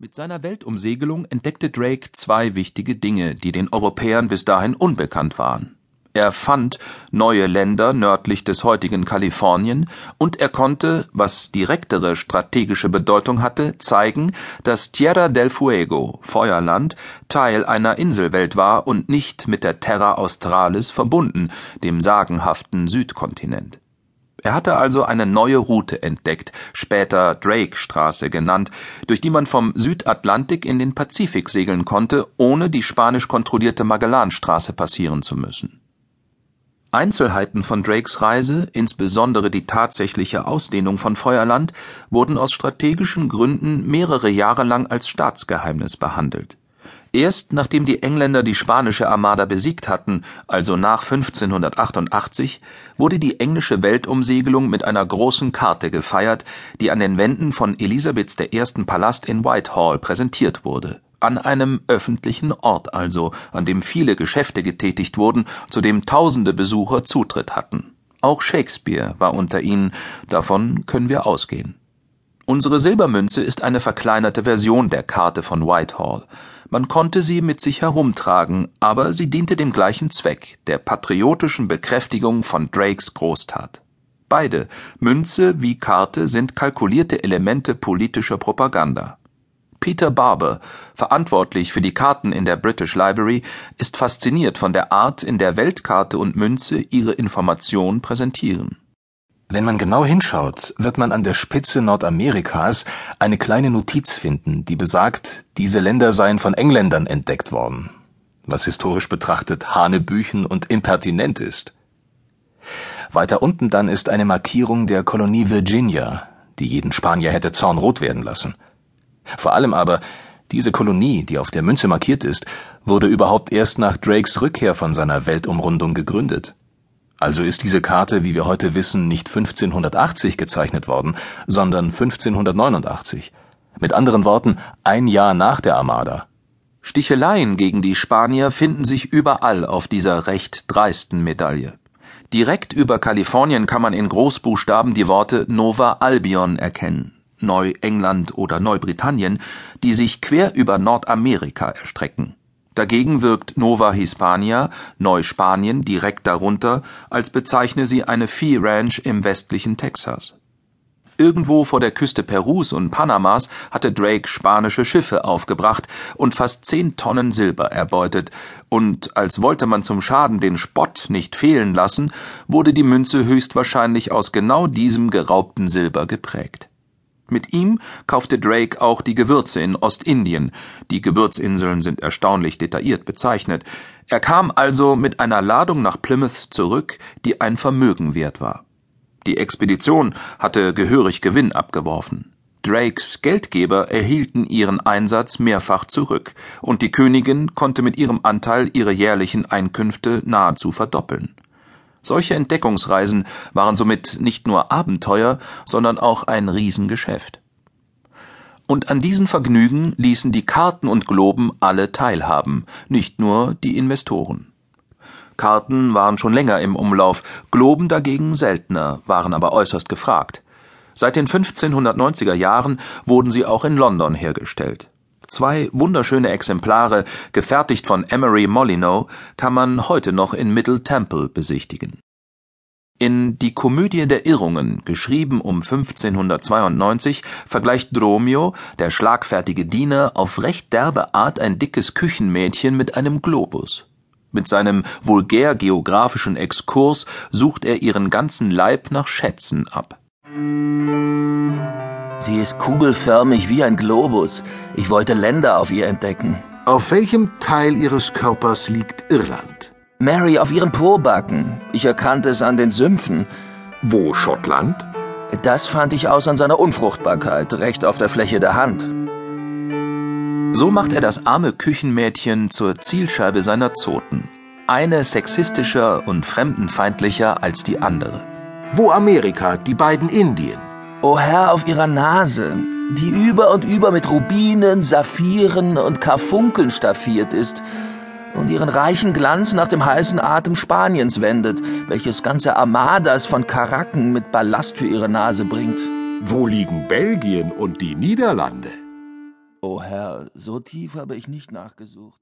Mit seiner Weltumsegelung entdeckte Drake zwei wichtige Dinge, die den Europäern bis dahin unbekannt waren. Er fand neue Länder nördlich des heutigen Kalifornien und er konnte, was direktere strategische Bedeutung hatte, zeigen, dass Tierra del Fuego, Feuerland, Teil einer Inselwelt war und nicht mit der Terra Australis verbunden, dem sagenhaften Südkontinent. Er hatte also eine neue Route entdeckt, später Drake-Straße genannt, durch die man vom Südatlantik in den Pazifik segeln konnte, ohne die spanisch kontrollierte Magellanstraße passieren zu müssen. Einzelheiten von Drakes Reise, insbesondere die tatsächliche Ausdehnung von Feuerland, wurden aus strategischen Gründen mehrere Jahre lang als Staatsgeheimnis behandelt Erst nachdem die Engländer die spanische Armada besiegt hatten, also nach 1588, wurde die englische Weltumsegelung mit einer großen Karte gefeiert, die an den Wänden von Elisabeths I. Palast in Whitehall präsentiert wurde. An einem öffentlichen Ort also, an dem viele Geschäfte getätigt wurden, zu dem tausende Besucher Zutritt hatten. Auch Shakespeare war unter ihnen, davon können wir ausgehen. Unsere Silbermünze ist eine verkleinerte Version der Karte von Whitehall. Man konnte sie mit sich herumtragen, aber sie diente dem gleichen Zweck, der patriotischen Bekräftigung von Drakes Großtat. Beide, Münze wie Karte, sind kalkulierte Elemente politischer Propaganda. Peter Barber, verantwortlich für die Karten in der British Library, ist fasziniert von der Art, in der Weltkarte und Münze ihre Information präsentieren wenn man genau hinschaut, wird man an der Spitze Nordamerikas eine kleine Notiz finden, die besagt, diese Länder seien von Engländern entdeckt worden, was historisch betrachtet Hanebüchen und impertinent ist. Weiter unten dann ist eine Markierung der Kolonie Virginia, die jeden Spanier hätte zornrot werden lassen. Vor allem aber, diese Kolonie, die auf der Münze markiert ist, wurde überhaupt erst nach Drakes Rückkehr von seiner Weltumrundung gegründet. Also ist diese Karte, wie wir heute wissen, nicht 1580 gezeichnet worden, sondern 1589. Mit anderen Worten, ein Jahr nach der Armada. Sticheleien gegen die Spanier finden sich überall auf dieser recht dreisten Medaille. Direkt über Kalifornien kann man in Großbuchstaben die Worte Nova Albion erkennen, Neuengland oder Neubritannien, die sich quer über Nordamerika erstrecken. Dagegen wirkt Nova Hispania, Neuspanien, direkt darunter, als bezeichne sie eine Vieh Ranch im westlichen Texas. Irgendwo vor der Küste Perus und Panamas hatte Drake spanische Schiffe aufgebracht und fast zehn Tonnen Silber erbeutet, und als wollte man zum Schaden den Spott nicht fehlen lassen, wurde die Münze höchstwahrscheinlich aus genau diesem geraubten Silber geprägt. Mit ihm kaufte Drake auch die Gewürze in Ostindien. Die Gewürzinseln sind erstaunlich detailliert bezeichnet. Er kam also mit einer Ladung nach Plymouth zurück, die ein Vermögen wert war. Die Expedition hatte gehörig Gewinn abgeworfen. Drakes Geldgeber erhielten ihren Einsatz mehrfach zurück, und die Königin konnte mit ihrem Anteil ihre jährlichen Einkünfte nahezu verdoppeln. Solche Entdeckungsreisen waren somit nicht nur Abenteuer, sondern auch ein Riesengeschäft. Und an diesen Vergnügen ließen die Karten und Globen alle teilhaben, nicht nur die Investoren. Karten waren schon länger im Umlauf, Globen dagegen seltener, waren aber äußerst gefragt. Seit den 1590er Jahren wurden sie auch in London hergestellt. Zwei wunderschöne Exemplare, gefertigt von Emery Molyneux, kann man heute noch in Middle Temple besichtigen. In Die Komödie der Irrungen, geschrieben um 1592, vergleicht Dromio, der schlagfertige Diener, auf recht derbe Art ein dickes Küchenmädchen mit einem Globus. Mit seinem vulgär geographischen Exkurs sucht er ihren ganzen Leib nach Schätzen ab. Sie ist kugelförmig wie ein Globus. Ich wollte Länder auf ihr entdecken. Auf welchem Teil Ihres Körpers liegt Irland? Mary auf ihren Pobacken. Ich erkannte es an den Sümpfen. Wo Schottland? Das fand ich aus an seiner Unfruchtbarkeit, recht auf der Fläche der Hand. So macht er das arme Küchenmädchen zur Zielscheibe seiner Zoten. Eine sexistischer und fremdenfeindlicher als die andere. Wo Amerika, die beiden Indien? O oh Herr auf ihrer Nase, die über und über mit Rubinen, Saphiren und Karfunkeln staffiert ist und ihren reichen Glanz nach dem heißen Atem Spaniens wendet, welches ganze Armadas von Karaken mit Ballast für ihre Nase bringt. Wo liegen Belgien und die Niederlande? O Herr, so tief habe ich nicht nachgesucht.